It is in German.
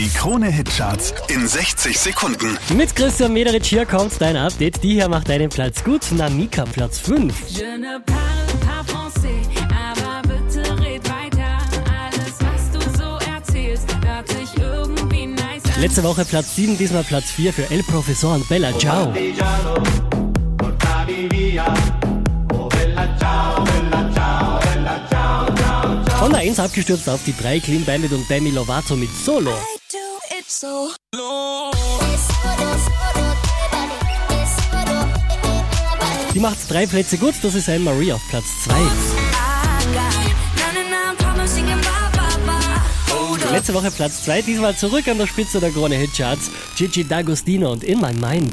Die Krone-Hitcharts in 60 Sekunden. Mit Christian Mederich hier kommt dein Update. Die hier macht deinen Platz gut. Namika Platz 5. Je ne parle pas français, aber bitte red weiter. Alles, was du so erzählst, hört sich irgendwie nice an. Letzte Woche Platz 7, diesmal Platz 4 für El Professor und Bella Ciao. Von der 1 abgestürzt auf die 3 Clean Bandit und Demi Lovato mit Solo. Die macht drei Plätze gut, das ist Anne Marie auf Platz 2. Letzte Woche Platz 2, diesmal zurück an der Spitze der Krone Hitcharts. Gigi D'Agostino und In My Mind.